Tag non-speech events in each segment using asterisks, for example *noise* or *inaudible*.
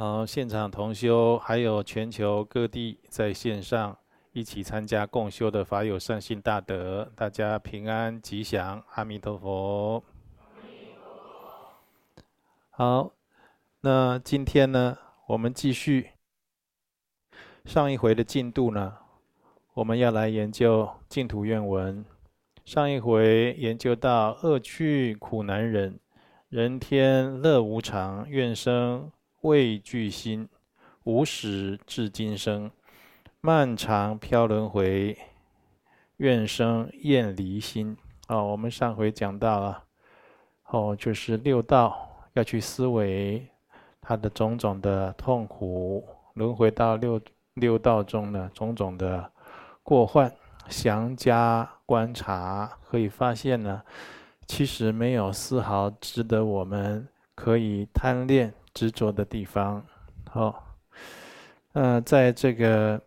好，现场同修还有全球各地在线上一起参加共修的法友善信大德，大家平安吉祥，阿弥陀佛。好，那今天呢，我们继续上一回的进度呢，我们要来研究净土愿文。上一回研究到恶趣苦难忍，人天乐无常，愿生。畏惧心，无始至今生，漫长漂轮回，愿生厌离心。哦，我们上回讲到了，哦，就是六道要去思维它的种种的痛苦，轮回到六六道中呢，种种的过患，详加观察，可以发现呢，其实没有丝毫值得我们可以贪恋。执着的地方，好，呃，在这个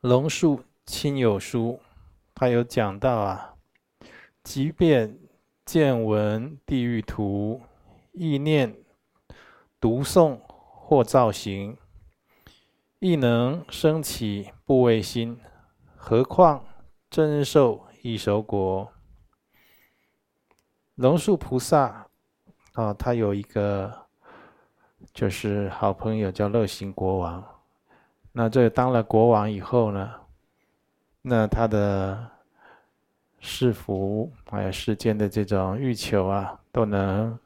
龙树亲友书，他有讲到啊，即便见闻地狱图，意念读诵或造型，亦能升起不畏心，何况真受异熟果？龙树菩萨。哦，他有一个就是好朋友叫乐行国王。那这当了国王以后呢，那他的世福还有世间的这种欲求啊，都能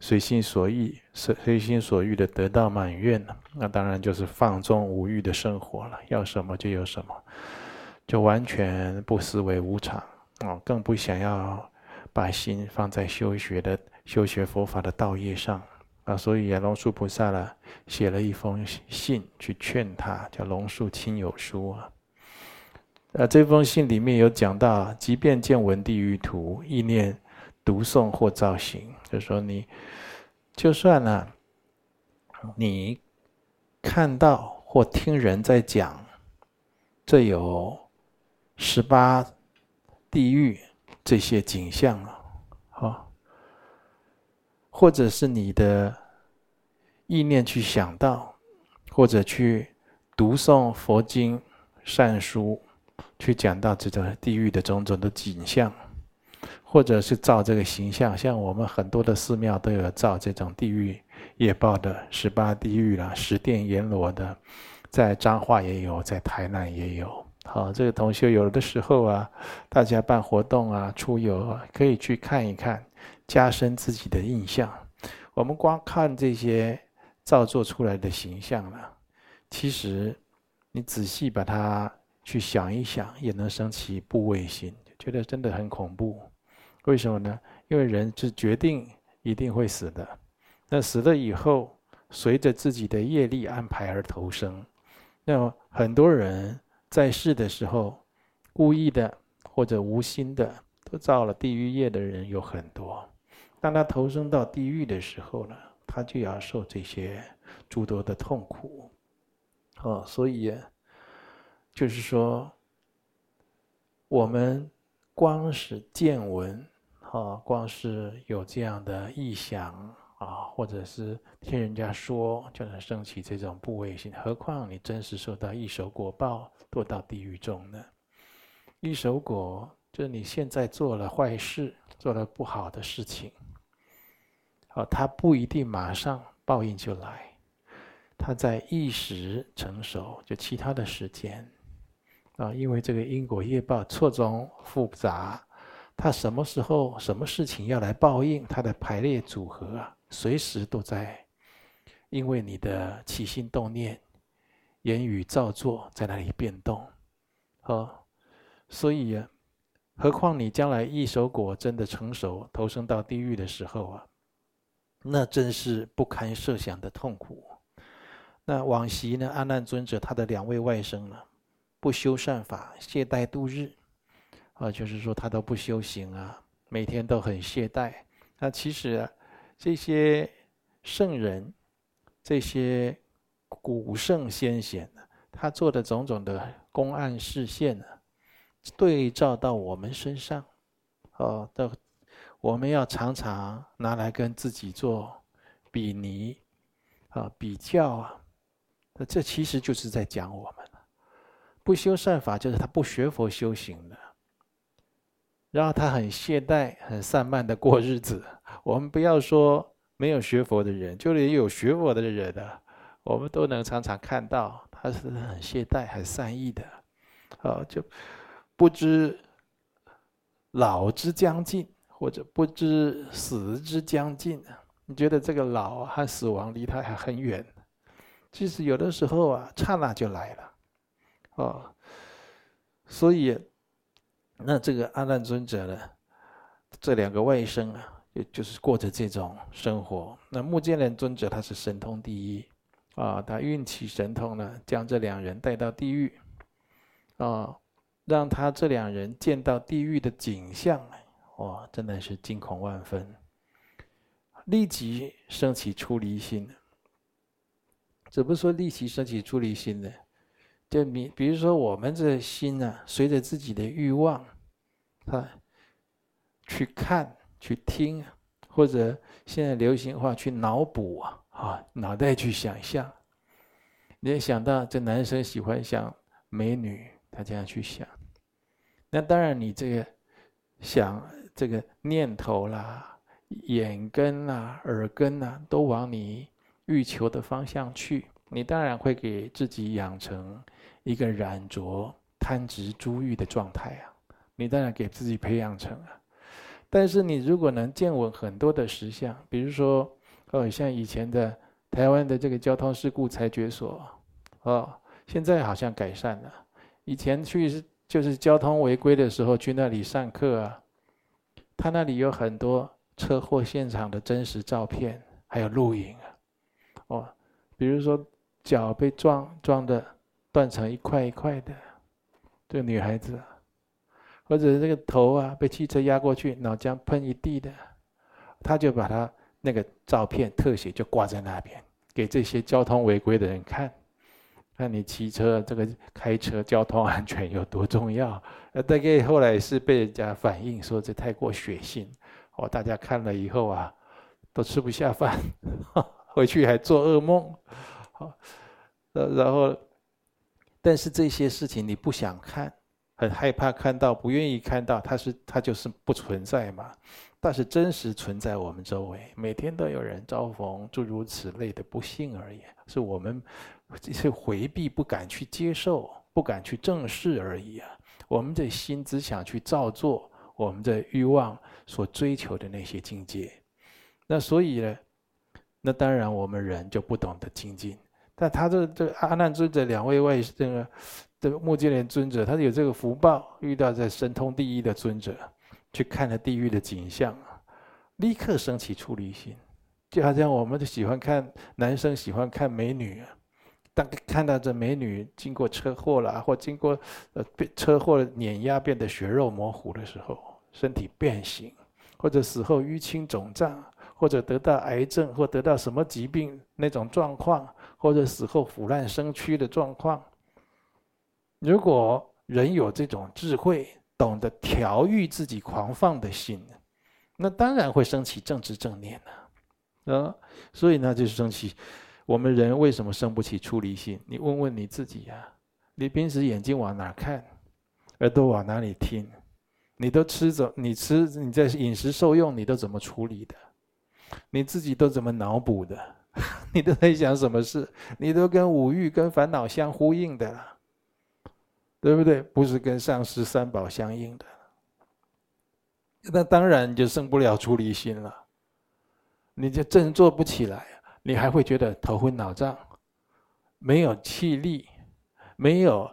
随心所欲、随心所欲的得到满愿。那当然就是放纵无欲的生活了，要什么就有什么，就完全不思维无常哦，更不想要把心放在修学的。修学佛法的道业上啊，所以啊，龙树菩萨呢写了一封信去劝他，叫《龙树亲友书》啊。呃，这封信里面有讲到，即便见闻地狱图，意念读诵或造型，就说你就算呢、你看到或听人在讲，这有十八地狱这些景象啊，或者是你的意念去想到，或者去读诵佛经善书，去讲到这种地狱的种种的景象，或者是造这个形象，像我们很多的寺庙都有造这种地狱业报的十八地狱啦，十殿阎罗的，在彰化也有，在台南也有。好，这个同学有的时候啊，大家办活动啊，出游啊，可以去看一看。加深自己的印象。我们光看这些造作出来的形象呢，其实你仔细把它去想一想，也能生起怖畏心，觉得真的很恐怖。为什么呢？因为人是决定一定会死的。那死了以后，随着自己的业力安排而投生。那么很多人在世的时候，故意的或者无心的，都造了地狱业的人有很多。当他投生到地狱的时候呢，他就要受这些诸多的痛苦，哦，所以就是说，我们光是见闻，啊，光是有这样的意想啊，或者是听人家说，就能升起这种怖畏心，何况你真实受到一手果报，堕到地狱中呢？一手果就是你现在做了坏事，做了不好的事情。哦，他不一定马上报应就来，他在一时成熟，就其他的时间，啊，因为这个因果业报错综复杂，他什么时候什么事情要来报应，他的排列组合啊，随时都在，因为你的起心动念、言语造作在那里变动，啊，所以啊，何况你将来异熟果真的成熟，投生到地狱的时候啊。那真是不堪设想的痛苦。那往昔呢？阿难尊者他的两位外甥呢，不修善法，懈怠度日，啊，就是说他都不修行啊，每天都很懈怠。那其实啊，这些圣人，这些古圣先贤，他做的种种的公案事现呢，对照到我们身上，哦，到。我们要常常拿来跟自己做比拟，啊，比较啊，那这其实就是在讲我们。不修善法，就是他不学佛修行的，然后他很懈怠、很散漫的过日子。我们不要说没有学佛的人，就连有学佛的人啊，我们都能常常看到他是很懈怠、很散意的，啊，就不知老之将近，或者不知死之将近。你觉得这个老和死亡离他还很远？其实有的时候啊，刹那就来了。哦，所以，那这个阿难尊者呢，这两个外甥啊，也就是过着这种生活。那目犍连尊者他是神通第一，啊，他运起神通呢，将这两人带到地狱，啊，让他这两人见到地狱的景象，哇，真的是惊恐万分，立即升起出离心。怎么说立即升起出离心呢？就你比如说，我们这心呢，随着自己的欲望，啊，去看、去听，或者现在流行话去脑补啊，啊，脑袋去想象。你也想到这男生喜欢想美女，他这样去想。那当然，你这个想这个念头啦、眼根啦、耳根呐，都往你欲求的方向去，你当然会给自己养成。一个染着贪执诸欲的状态啊，你当然给自己培养成啊。但是你如果能见闻很多的实相，比如说，哦，像以前的台湾的这个交通事故裁决所，哦，现在好像改善了。以前去就是交通违规的时候去那里上课啊，他那里有很多车祸现场的真实照片，还有录影啊。哦，比如说脚被撞撞的。断成一块一块的，这个女孩子，或者是这个头啊被汽车压过去，脑浆喷一地的，他就把他那个照片特写就挂在那边，给这些交通违规的人看，看你骑车这个开车交通安全有多重要。呃，大概后来是被人家反映说这太过血腥，哦，大家看了以后啊，都吃不下饭，*laughs* 回去还做噩梦，好，呃，然后。但是这些事情你不想看，很害怕看到，不愿意看到，它是它就是不存在嘛。但是真实存在我们周围，每天都有人遭逢诸如此类的不幸而已，是我们是回避、不敢去接受、不敢去正视而已啊。我们的心只想去造作我们的欲望所追求的那些境界，那所以呢，那当然我们人就不懂得精进。但他这这阿难尊者两位外这个这个目犍连尊者，他有这个福报，遇到这神通第一的尊者，去看了地狱的景象，立刻升起出离心，就好像我们都喜欢看男生喜欢看美女，当看到这美女经过车祸了，或经过呃被车祸碾压变得血肉模糊的时候，身体变形，或者死后淤青肿胀，或者得到癌症或得到什么疾病那种状况。或者死后腐烂生蛆的状况，如果人有这种智慧，懂得调御自己狂放的心，那当然会升起正知正念了，啊，所以呢，就是升起我们人为什么生不起出离心？你问问你自己呀，你平时眼睛往哪看，耳朵往哪里听，你都吃怎？你吃你在饮食受用，你都怎么处理的？你自己都怎么脑补的？*laughs* 你都在想什么事？你都跟五欲、跟烦恼相呼应的了，对不对？不是跟上师三宝相应的。那当然就生不了出离心了，你就振作不起来，你还会觉得头昏脑胀，没有气力，没有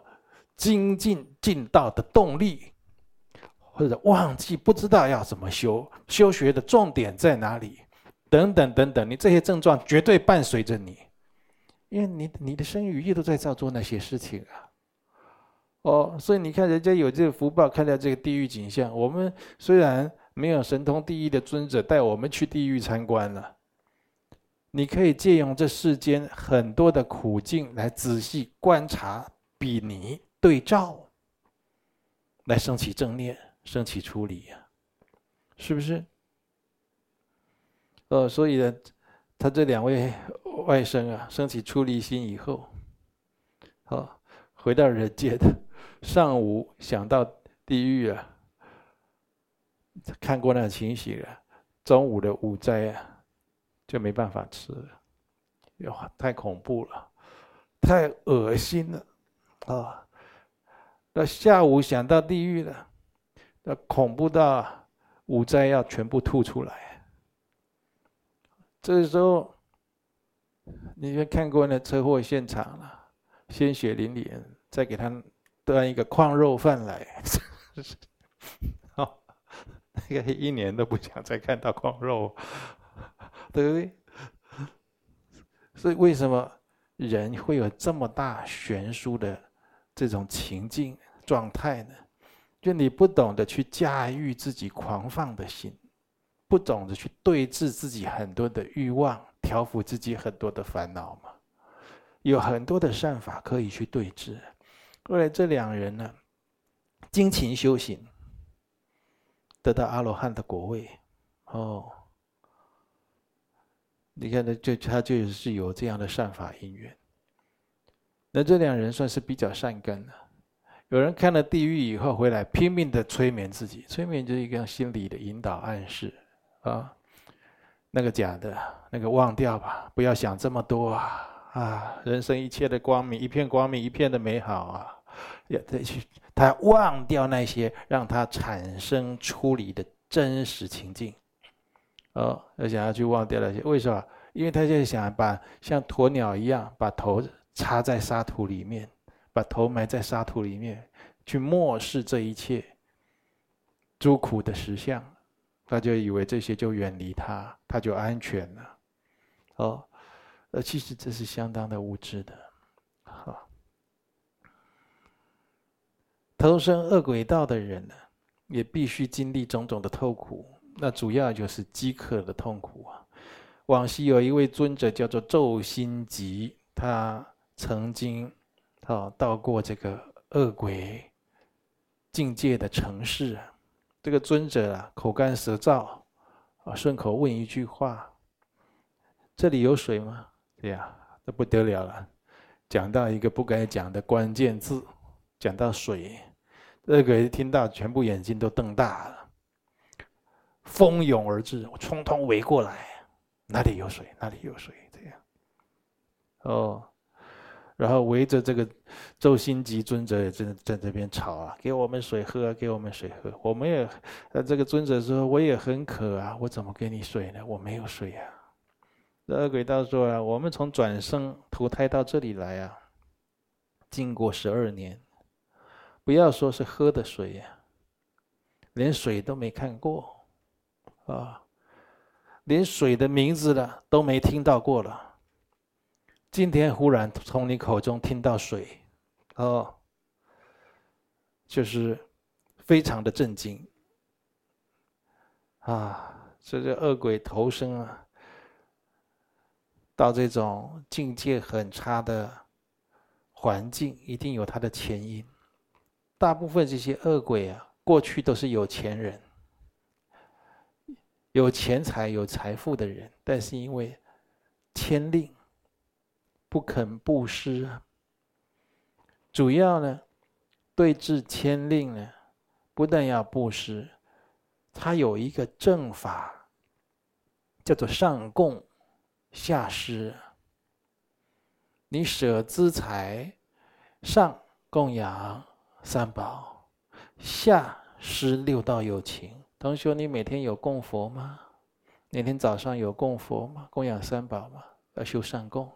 精进进道的动力，或者忘记不知道要怎么修，修学的重点在哪里？等等等等，你这些症状绝对伴随着你，因为你你的身语意都在造作那些事情啊。哦，所以你看人家有这个福报，看到这个地狱景象。我们虽然没有神通第一的尊者带我们去地狱参观了，你可以借用这世间很多的苦境来仔细观察、比拟、对照，来升起正念、升起出离呀，是不是？呃，所以呢，他这两位外甥啊，升起出离心以后，好，回到人间的，上午想到地狱啊，看过那情形了，中午的五斋啊，就没办法吃了，哟，太恐怖了，太恶心了，啊，到下午想到地狱了，那恐怖到午斋要全部吐出来，这时候。你就看过那车祸现场了，鲜血淋漓，再给他端一个矿肉饭来，好，*laughs* 那个一年都不想再看到矿肉，对？所以为什么人会有这么大悬殊的这种情境状态呢？就你不懂得去驾驭自己狂放的心，不懂得去对峙自己很多的欲望。调伏自己很多的烦恼嘛，有很多的善法可以去对峙。后来这两人呢，精勤修行，得到阿罗汉的果位。哦，你看，他就他就是有这样的善法因缘。那这两人算是比较善根的。有人看了地狱以后回来，拼命的催眠自己，催眠就是一个心理的引导暗示啊。那个假的，那个忘掉吧，不要想这么多啊！啊，人生一切的光明，一片光明，一片的美好啊！要再去，他忘掉那些让他产生出离的真实情境。哦，要想要去忘掉那些，为什么？因为他就想把像鸵鸟一样，把头插在沙土里面，把头埋在沙土里面，去漠视这一切诸苦的实相。他就以为这些就远离他，他就安全了。哦，呃，其实这是相当的无知的。好，投生恶鬼道的人呢，也必须经历种种的痛苦。那主要就是饥渴的痛苦啊。往昔有一位尊者叫做昼心吉，他曾经啊到过这个恶鬼境界的城市。这个尊者啊，口干舌燥，啊，顺口问一句话：“这里有水吗？”对呀，这不得了了，讲到一个不该讲的关键字，讲到水，恶鬼听到全部眼睛都瞪大了，蜂拥而至，我匆匆围过来，哪里有水？哪里有水？这样，哦。然后围着这个周心集尊者也在在这边吵啊，给我们水喝，给我们水喝。我们也，呃，这个尊者说我也很渴啊，我怎么给你水呢？我没有水呀啊。恶鬼道说啊，我们从转生投胎到这里来啊，经过十二年，不要说是喝的水呀，连水都没看过，啊，连水的名字了都没听到过了。今天忽然从你口中听到水，哦，就是非常的震惊啊！这个恶鬼投生啊，到这种境界很差的环境，一定有它的前因。大部分这些恶鬼啊，过去都是有钱人，有钱财、有财富的人，但是因为牵令。不肯布施，主要呢，对治牵令呢，不但要布施，他有一个正法，叫做上供下施。你舍资财，上供养三宝，下施六道有情。同学，你每天有供佛吗？每天早上有供佛吗？供养三宝吗？要修上供。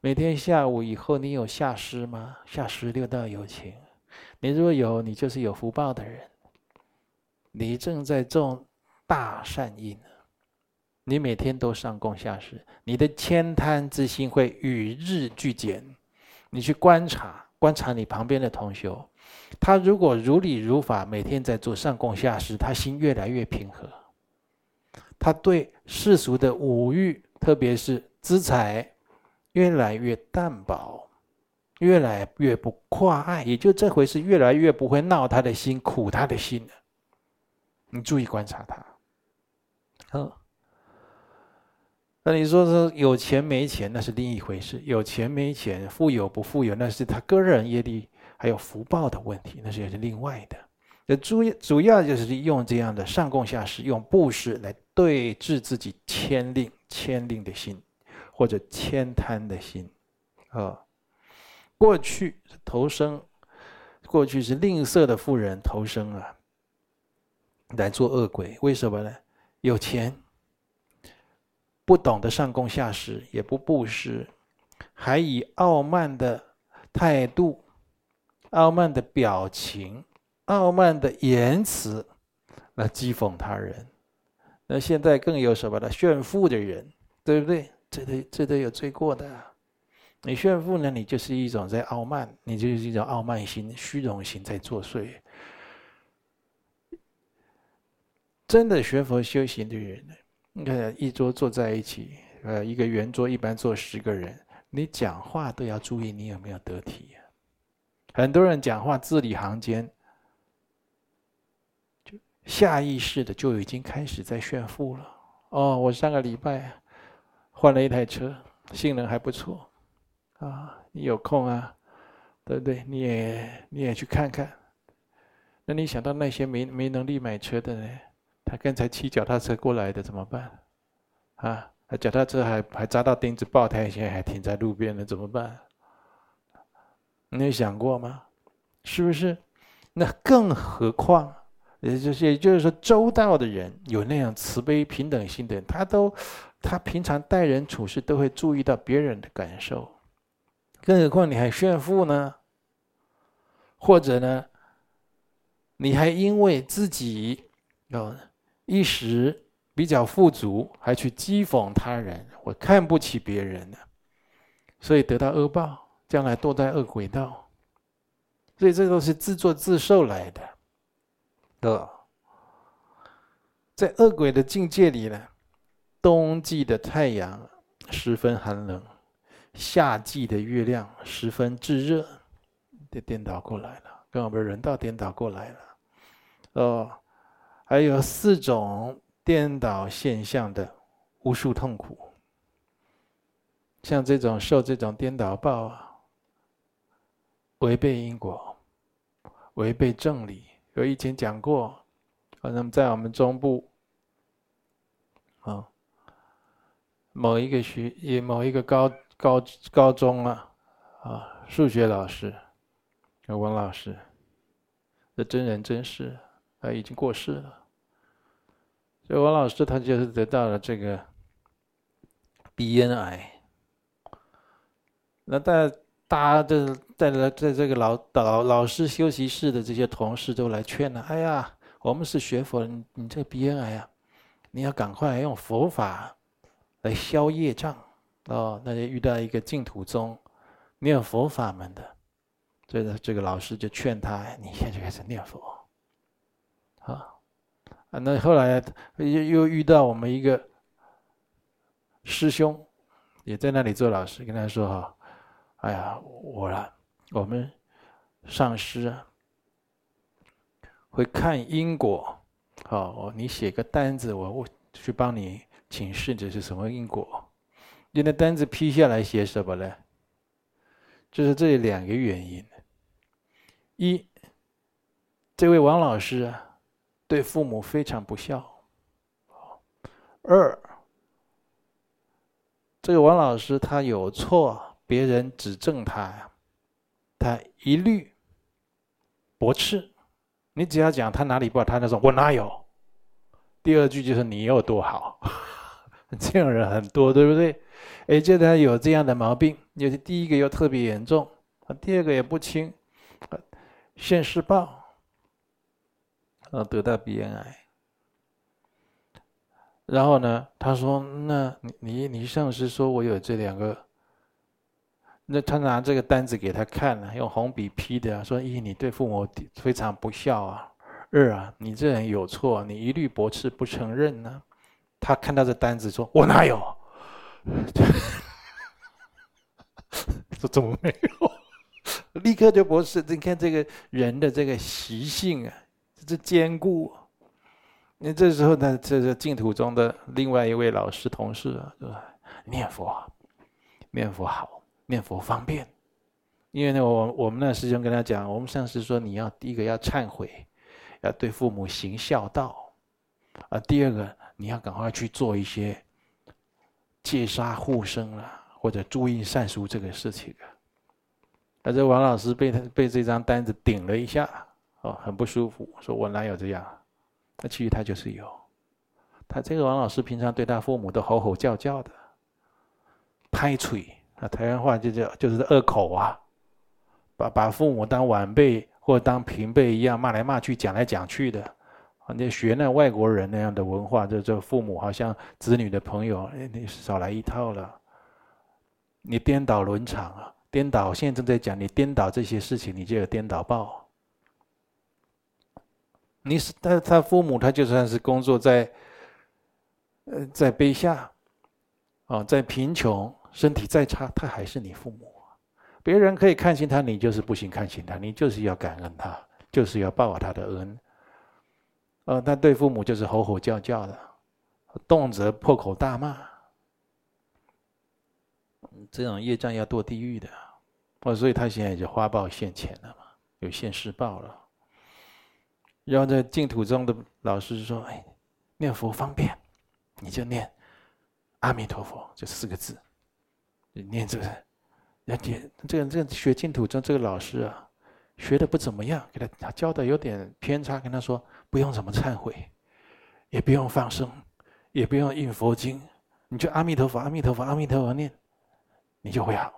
每天下午以后，你有下施吗？下施六道有情，你如果有，你就是有福报的人。你正在种大善因，你每天都上供下施，你的慳贪之心会与日俱减。你去观察，观察你旁边的同学，他如果如理如法，每天在做上供下施，他心越来越平和。他对世俗的五欲，特别是资财。越来越淡薄，越来越不夸爱，也就这回事，越来越不会闹他的心、苦他的心了。你注意观察他，嗯。那你说说有钱没钱那是另一回事，有钱没钱，富有不富有那是他个人业力还有福报的问题，那是也是另外的。那主主要就是用这样的上供下施，用布施来对治自己慳吝慳吝的心，或者慳贪的心，啊。过去投生，过去是吝啬的富人投生啊，来做恶鬼，为什么呢？有钱。不懂得上供下施，也不布施，还以傲慢的态度、傲慢的表情、傲慢的言辞来讥讽他人。那现在更有什么呢？炫富的人，对不对？这都这都有罪过的。你炫富呢，你就是一种在傲慢，你就是一种傲慢心、虚荣心在作祟。真的学佛修行的人？你看，一桌坐在一起，呃，一个圆桌一般坐十个人，你讲话都要注意你有没有得体啊。很多人讲话字里行间，就下意识的就已经开始在炫富了。哦，我上个礼拜换了一台车，性能还不错，啊，你有空啊，对不对？你也你也去看看。那你想到那些没没能力买车的呢？他刚才骑脚踏车过来的怎么办？啊，他脚踏车还还扎到钉子爆胎，现在还停在路边了，怎么办？你有想过吗？是不是？那更何况，也就是也就是说，周到的人，有那样慈悲平等心的人，他都他平常待人处事都会注意到别人的感受，更何况你还炫富呢？或者呢？你还因为自己哦？一时比较富足，还去讥讽他人，我看不起别人呢，所以得到恶报，将来堕在恶鬼道。所以这都是自作自受来的，的，在恶鬼的境界里呢，冬季的太阳十分寒冷，夏季的月亮十分炙热，就颠倒过来了，跟我们人道颠倒过来了，哦。还有四种颠倒现象的无数痛苦，像这种受这种颠倒报啊，违背因果，违背正理。我以前讲过，好像在我们中部，啊，某一个学也某一个高高高中啊，啊，数学老师，王老师，这真人真事。他已经过世了，所以王老师他就是得到了这个鼻咽癌。那大家大家这在在在这个老老老师休息室的这些同事都来劝了：“哎呀，我们是学佛人，你这个鼻咽癌啊，你要赶快用佛法来消业障哦。”那就遇到一个净土宗念佛法门的，所以呢，这个老师就劝他：“你现在就开始念佛。”啊，啊，那后来又又遇到我们一个师兄，也在那里做老师，跟他说：“哈，哎呀，我啦，我们上师啊，会看因果，好，你写个单子，我我去帮你请示这是什么因果。你那单子批下来写什么呢？就是这两个原因。一，这位王老师啊。”对父母非常不孝。二，这个王老师他有错，别人指正他呀，他一律驳斥。你只要讲他哪里不好，他那种我哪有？第二句就是你有多好，*laughs* 这样人很多，对不对？哎，就他有这样的毛病，就是第一个又特别严重，第二个也不轻，现世报。呃，得到鼻咽癌，然后呢，他说：“那你你你上司说我有这两个，那他拿这个单子给他看了，用红笔批的，说：一，你对父母非常不孝啊；二啊，你这人有错，你一律驳斥不承认呢。”他看到这单子说：“我哪有？” *laughs* 说怎么没有？立刻就驳斥。你看这个人的这个习性啊。这坚固，那这时候呢，这是净土中的另外一位老师同事啊，是吧？念佛，念佛好，念佛方便。因为呢，我我们那师兄跟他讲，我们上师说，你要第一个要忏悔，要对父母行孝道，啊，第二个你要赶快去做一些戒杀护生了，或者注意善书这个事情啊。那这王老师被他被这张单子顶了一下，哦，很不舒服，说我哪有这样？那其实他就是有，他这个王老师平常对他父母都吼吼叫叫的，拍腿啊，台湾话就叫就是恶口啊。把把父母当晚辈或当平辈一样骂来骂去，讲来讲去的，你学那外国人那样的文化，这这父母好像子女的朋友，哎，你少来一套了。你颠倒伦常啊，颠倒！现在正在讲，你颠倒这些事情，你就有颠倒报。你是他他父母，他就算是工作在，呃，在卑下，啊，在贫穷，身体再差，他还是你父母。别人可以看轻他，你就是不行看轻他，你就是要感恩他，就是要报他的恩。呃，他对父母就是吼吼叫叫的，动辄破口大骂，这种业障要堕地狱的。哦，所以他现在就花报现前了嘛，有现世报了。然后在净土中的老师说：“哎，念佛方便，你就念阿弥陀佛这四个字，念这个。”人家这个这个学净土宗这个老师啊，学的不怎么样，给他教的有点偏差，跟他说不用怎么忏悔，也不用放生，也不用印佛经，你就阿弥陀佛，阿弥陀佛，阿弥陀佛念，你就会好。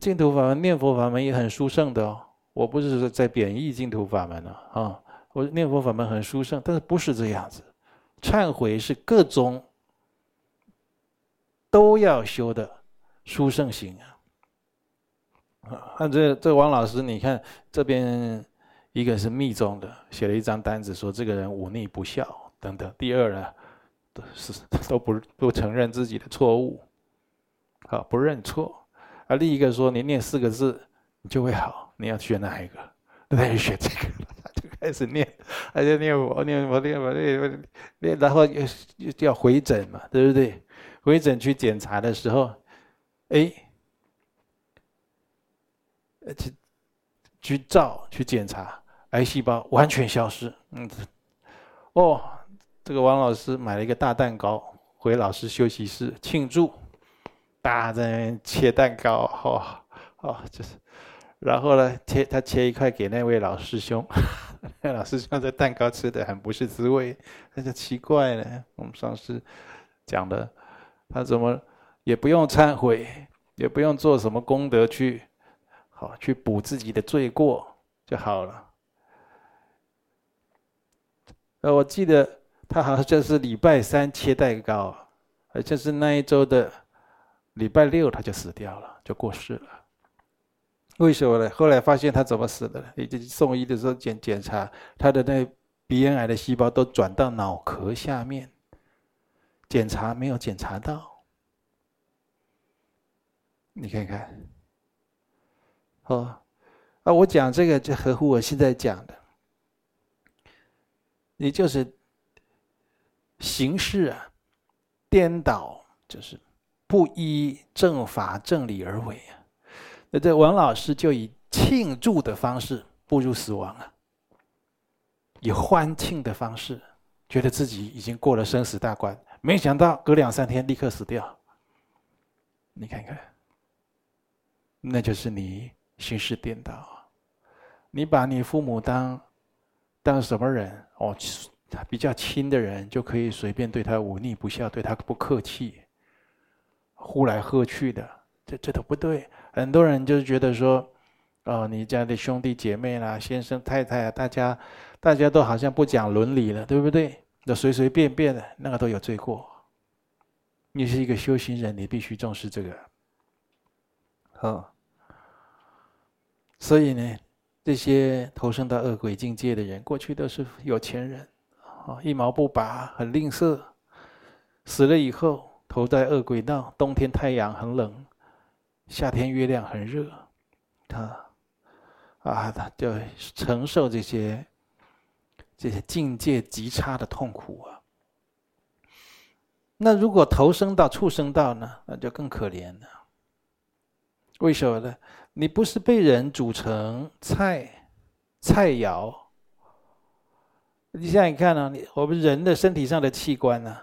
净土法门念佛法门也很殊胜的哦，我不是说在贬义净土法门了啊，我念佛法门很殊胜，但是不是这样子，忏悔是各种都要修的。殊胜行啊！啊，这这王老师，你看这边一个是密宗的，写了一张单子，说这个人忤逆不孝等等。第二呢，都是都不不承认自己的错误，好不认错。啊，另一个说你念四个字你就会好，你要选哪一个？那就选这个，他 *laughs* 就开始念，他就念我念我念我念念，然后又又要回诊嘛，对不对？回诊去检查的时候。哎，去去照去检查，癌细胞完全消失。嗯，哦，这个王老师买了一个大蛋糕回老师休息室庆祝，大家在那边切蛋糕，哦哦，就是，然后呢，切他切一块给那位老师兄，那 *laughs* 老师兄这蛋糕吃的很不是滋味，那就奇怪了。我们上次讲的，他怎么？也不用忏悔，也不用做什么功德去，好去补自己的罪过就好了。呃，我记得他好像是礼拜三切蛋糕，而且是那一周的礼拜六他就死掉了，就过世了。为什么呢？后来发现他怎么死的？已经送医的时候检检查，他的那鼻咽癌的细胞都转到脑壳下面，检查没有检查到。你看看，哦，啊，我讲这个就合乎我现在讲的，你就是行事啊，颠倒，就是不依正法正理而为啊。那这王老师就以庆祝的方式步入死亡了，以欢庆的方式，觉得自己已经过了生死大关，没想到隔两三天立刻死掉。你看看。那就是你行事颠倒，你把你父母当当什么人？哦，比较亲的人就可以随便对他忤逆不孝，对他不客气，呼来喝去的，这这都不对。很多人就是觉得说，哦，你家的兄弟姐妹啦、先生太太啊，大家大家都好像不讲伦理了，对不对？那随随便便的那个都有罪过。你是一个修行人，你必须重视这个。好。所以呢，这些投生到恶鬼境界的人，过去都是有钱人，啊，一毛不拔，很吝啬。死了以后，投在恶鬼道，冬天太阳很冷，夏天月亮很热，他，啊，他就承受这些这些境界极差的痛苦啊。那如果投生到畜生道呢？那就更可怜了。为什么呢？你不是被人煮成菜菜肴？你想想看啊，你我们人的身体上的器官呢、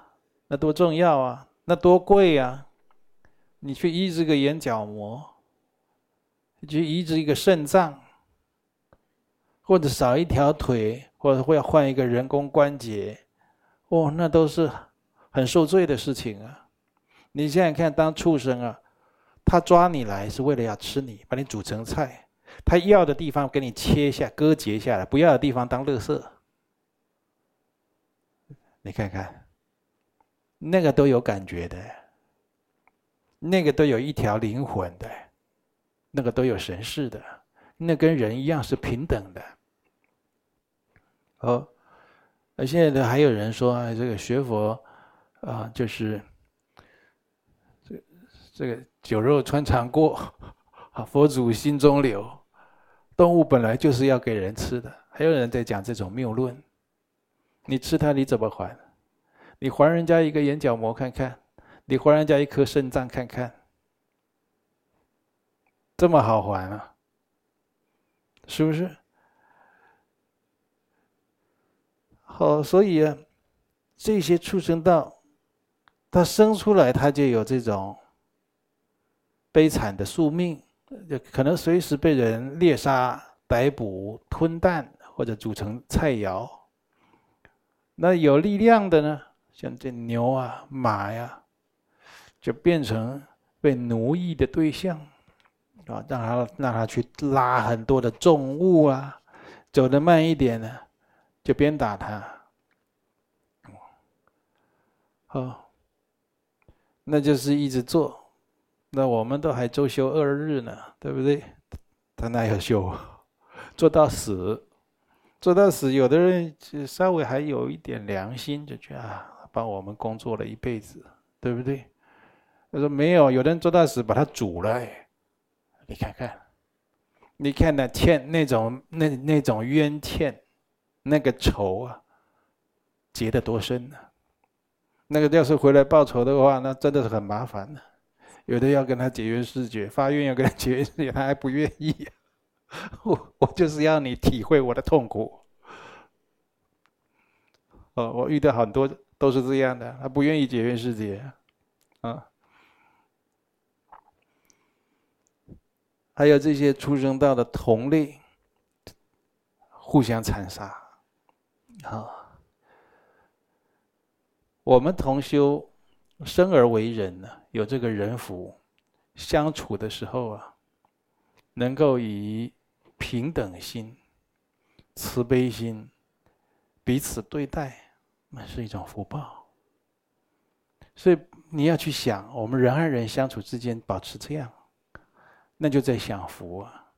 那多重要啊，那多贵啊！你去移植个眼角膜，去移植一个肾脏，或者少一条腿，或者会要换一个人工关节，哦，那都是很受罪的事情啊！你想想看，当畜生啊，他抓你来是为了要吃你，把你煮成菜，他要的地方给你切一下、割截下来，不要的地方当垃圾。你看看，那个都有感觉的，那个都有一条灵魂的，那个都有神识的，那跟人一样是平等的。哦，那现在的还有人说，哎，这个学佛啊，就是这这个酒肉穿肠过，佛祖心中留。动物本来就是要给人吃的，还有人在讲这种谬论。你吃它，你怎么还？你还人家一个眼角膜看看，你还人家一颗肾脏看看，这么好还啊？是不是？哦，所以啊，这些畜生道，他生出来他就有这种悲惨的宿命，就可能随时被人猎杀、逮捕、吞蛋或者煮成菜肴。那有力量的呢，像这牛啊、马呀、就变成被奴役的对象，啊，让他让他去拉很多的重物啊，走得慢一点呢，就鞭打他。好，那就是一直做，那我们都还周休二日呢，对不对？他哪有休？做到死。做到死，有的人稍微还有一点良心，就觉得啊，帮我们工作了一辈子，对不对？他说没有，有的人做到死把他煮了，你看看，你看那欠那种那那种冤欠，那个仇啊，结得多深呢？那个要是回来报仇的话，那真的是很麻烦的。有的要跟他结冤释结，发愿要跟他结冤释结，他还不愿意。我我就是要你体会我的痛苦。哦，我遇到很多都是这样的，他不愿意结缘世界，啊，还有这些出生到的同类，互相残杀，啊，我们同修生而为人呢，有这个人福，相处的时候啊，能够以。平等心、慈悲心，彼此对待，那是一种福报。所以你要去想，我们人和人相处之间保持这样，那就在享福啊。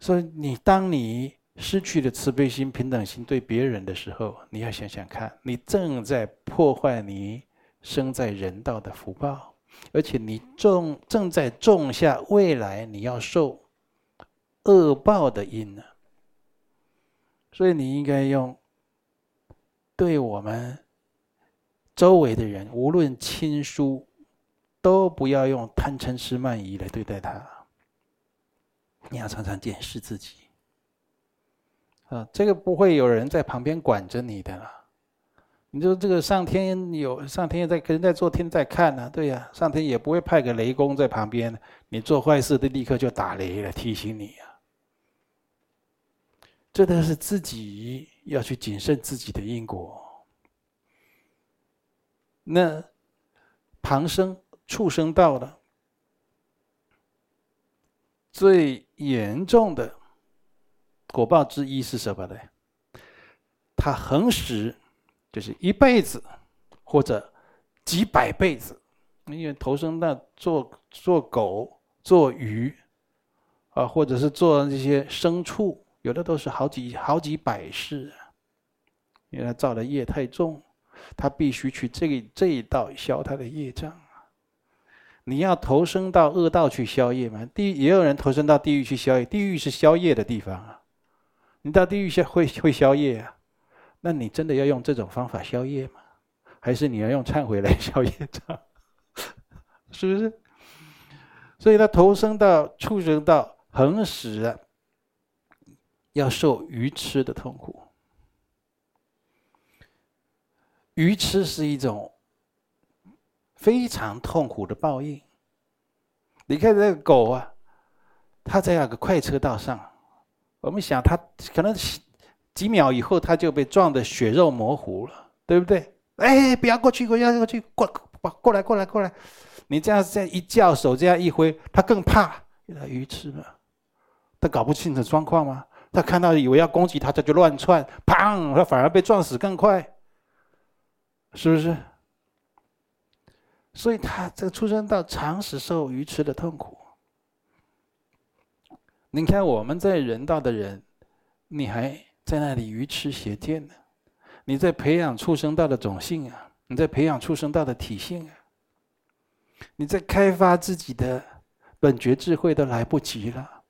所以你当你失去了慈悲心、平等心对别人的时候，你要想想看，你正在破坏你生在人道的福报，而且你种正在种下未来你要受。恶报的因呢？所以你应该用对我们周围的人，无论亲疏，都不要用贪嗔痴慢疑来对待他。你要常常检视自己啊，这个不会有人在旁边管着你的啦。你说这个上天有上天在，人在做天在看呢，对呀，上天也不会派个雷公在旁边，你做坏事的立刻就打雷了，提醒你呀。这都是自己要去谨慎自己的因果。那旁生畜生道的最严重的果报之一是什么呢？他恒时就是一辈子或者几百辈子，因为投生到做做狗、做鱼啊，或者是做这些牲畜。有的都是好几好几百世，因为他造的业太重，他必须去这个这一道消他的业障。你要投生到恶道去消业吗？地也有人投生到地狱去消业，地狱是消业的地方啊。你到地狱消会会消业啊？那你真的要用这种方法消业吗？还是你要用忏悔来消业障？*laughs* 是不是？所以他投生到畜生道，恒时要受愚痴的痛苦。愚痴是一种非常痛苦的报应。你看这个狗啊，它在那个快车道上，我们想他可能几秒以后，他就被撞得血肉模糊了，对不对？哎，不要过去，不要过去，过过过来，过来，过来！你这样这样一叫，手这样一挥，他更怕，有点愚痴了。他搞不清楚状况吗？他看到以为要攻击他，他就乱窜，砰！他反而被撞死更快，是不是？所以他这个出生到常时受愚痴的痛苦。你看我们在人道的人，你还在那里愚痴邪见呢？你在培养畜生道的种性啊，你在培养畜生道的体性啊，你在开发自己的本觉智慧都来不及了，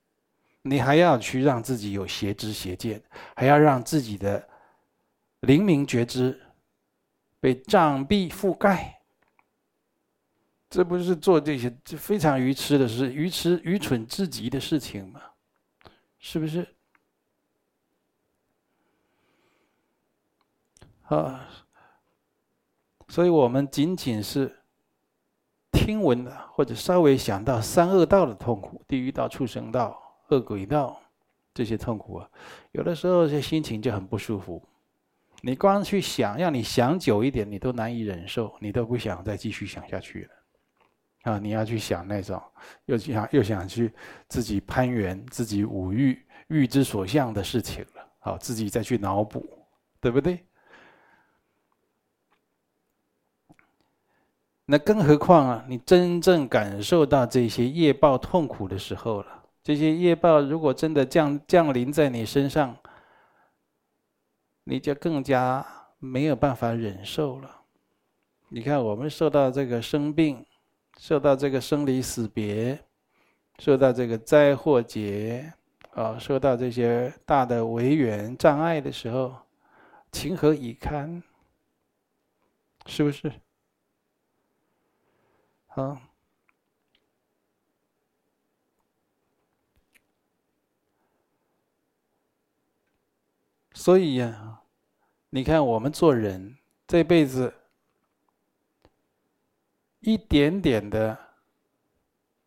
你还要去让自己有邪知邪见，还要让自己的灵明觉知被障蔽覆盖。这不是做这些非常愚痴的事，愚痴愚蠢至极的事情吗？是不是？啊，所以我们仅仅是听闻的，或者稍微想到三恶道的痛苦，地狱道、畜生道、恶鬼道这些痛苦啊，有的时候这心情就很不舒服。你光去想，让你想久一点，你都难以忍受，你都不想再继续想下去了。啊，你要去想那种，又想又想去自己攀援、自己五欲欲之所向的事情了。好，自己再去脑补，对不对？那更何况啊，你真正感受到这些业报痛苦的时候了，这些业报如果真的降降临在你身上，你就更加没有办法忍受了。你看，我们受到这个生病。受到这个生离死别，受到这个灾祸劫，啊，受到这些大的违缘障碍的时候，情何以堪？是不是？啊，所以呀，你看我们做人这辈子。一点点的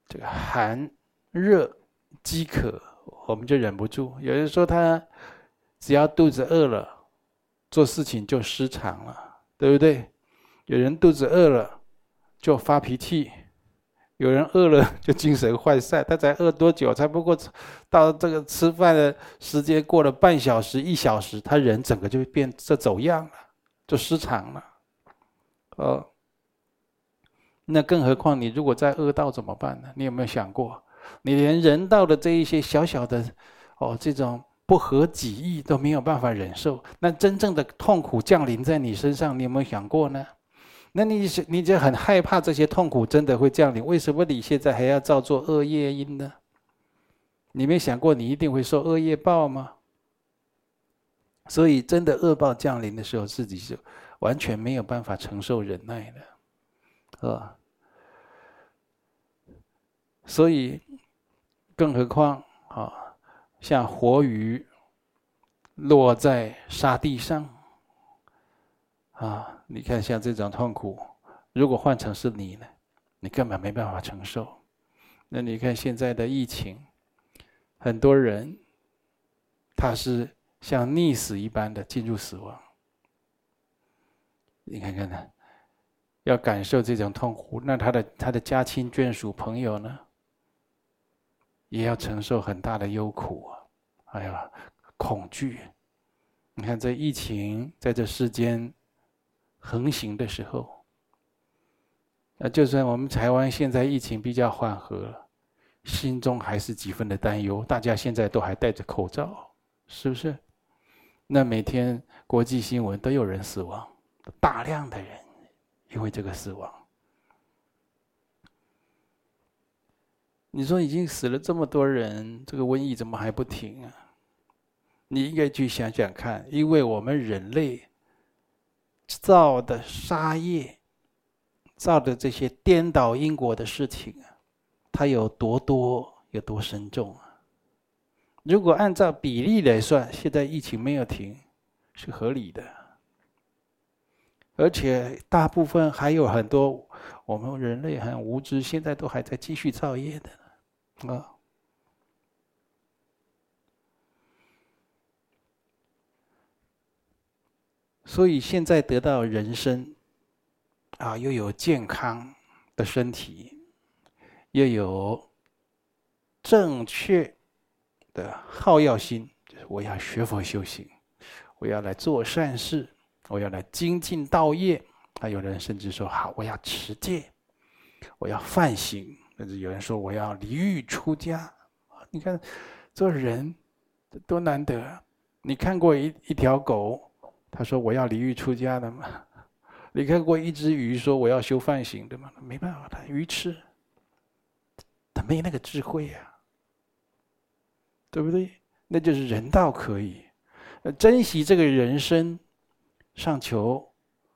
这个寒、热、饥渴，我们就忍不住。有人说他只要肚子饿了，做事情就失常了，对不对？有人肚子饿了就发脾气，有人饿了就精神涣散。他才饿多久？才不过到这个吃饭的时间过了半小时、一小时，他人整个就变这走样了，就失常了，哦。那更何况你如果在恶道怎么办呢？你有没有想过，你连人道的这一些小小的，哦，这种不合己意都没有办法忍受，那真正的痛苦降临在你身上，你有没有想过呢？那你是你就很害怕这些痛苦真的会降临，为什么你现在还要造作恶业因呢？你没想过你一定会受恶业报吗？所以真的恶报降临的时候，自己是完全没有办法承受忍耐的。啊，所以，更何况啊，像活鱼落在沙地上，啊，你看像这种痛苦，如果换成是你呢，你根本没办法承受。那你看现在的疫情，很多人他是像溺死一般的进入死亡，你看看呢？要感受这种痛苦，那他的他的家亲眷属朋友呢，也要承受很大的忧苦啊！哎呀，恐惧！你看这疫情在这世间横行的时候，那就算我们台湾现在疫情比较缓和，心中还是几分的担忧。大家现在都还戴着口罩，是不是？那每天国际新闻都有人死亡，大量的人。因为这个死亡，你说已经死了这么多人，这个瘟疫怎么还不停啊？你应该去想想看，因为我们人类造的杀业，造的这些颠倒因果的事情啊，它有多多，有多深重啊？如果按照比例来算，现在疫情没有停，是合理的。而且大部分还有很多我们人类很无知，现在都还在继续造业的啊。所以现在得到人生，啊，又有健康的身体，又有正确的好药心，就是我要学佛修行，我要来做善事，我要来精进道业。还有人甚至说：“好，我要持戒，我要犯行。”甚至有人说：“我要离欲出家。”你看，做人多难得！你看过一一条狗？他说：“我要离欲出家的嘛？你看过一只鱼说我要修梵行的吗？没办法，他愚痴，他没那个智慧呀、啊，对不对？那就是人道可以，珍惜这个人生，上求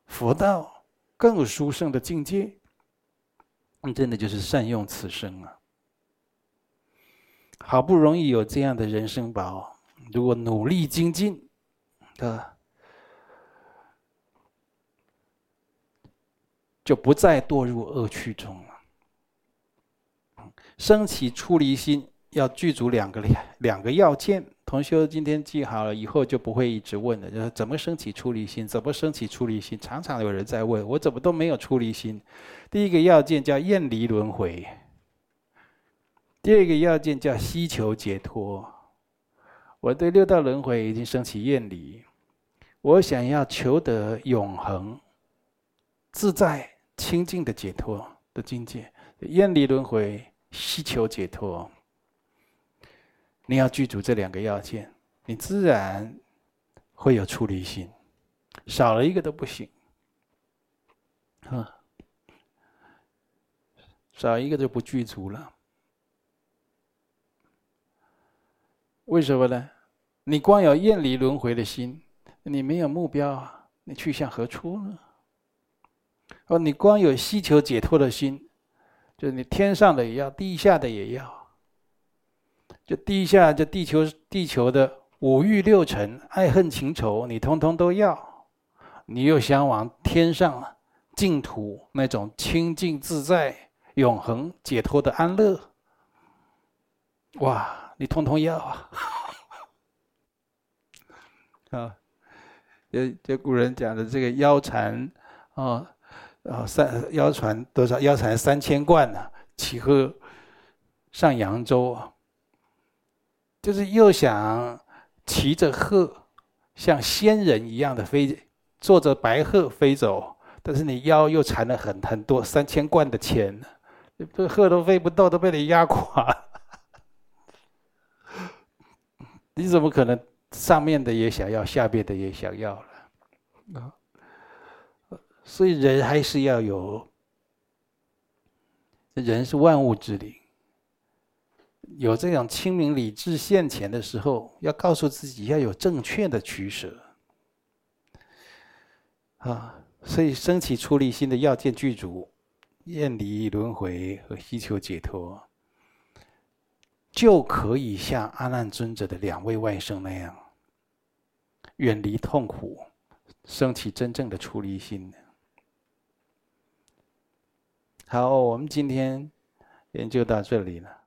佛道更殊胜的境界，你真的就是善用此生啊！好不容易有这样的人生宝，如果努力精进，的。”就不再堕入恶趣中了。升起出离心要具足两个两两个要件，同学今天记好了，以后就不会一直问了。就是怎么升起出离心？怎么升起出离心？常常有人在问我，怎么都没有出离心？第一个要件叫厌离轮回，第二个要件叫希求解脱。我对六道轮回已经升起厌离，我想要求得永恒自在。清净的解脱的境界，厌离轮回，希求解脱。你要具足这两个要件，你自然会有出离心，少了一个都不行。啊，少一个就不具足了。为什么呢？你光有厌离轮回的心，你没有目标啊，你去向何处呢？哦，你光有希求解脱的心，就是你天上的也要，地下的也要。就地下，就地球地球的五欲六尘、爱恨情仇，你通通都要。你又想往天上净土那种清净自在、永恒解脱的安乐，哇，你通通要啊！*laughs* 啊，就就古人讲的这个腰缠啊。啊，三腰缠多少？腰缠三千贯呢？骑鹤上扬州啊，就是又想骑着鹤，像仙人一样的飞，坐着白鹤飞走，但是你腰又缠了很很多三千贯的钱，这鹤都飞不动，都被你压垮，你怎么可能上面的也想要，下边的也想要了？啊？所以人还是要有，人是万物之灵，有这种清明理智现前的时候，要告诉自己要有正确的取舍。啊，所以升起出离心的要件具足，厌离轮回和希求解脱，就可以像阿难尊者的两位外甥那样，远离痛苦，升起真正的出离心。好，我们今天研究到这里了。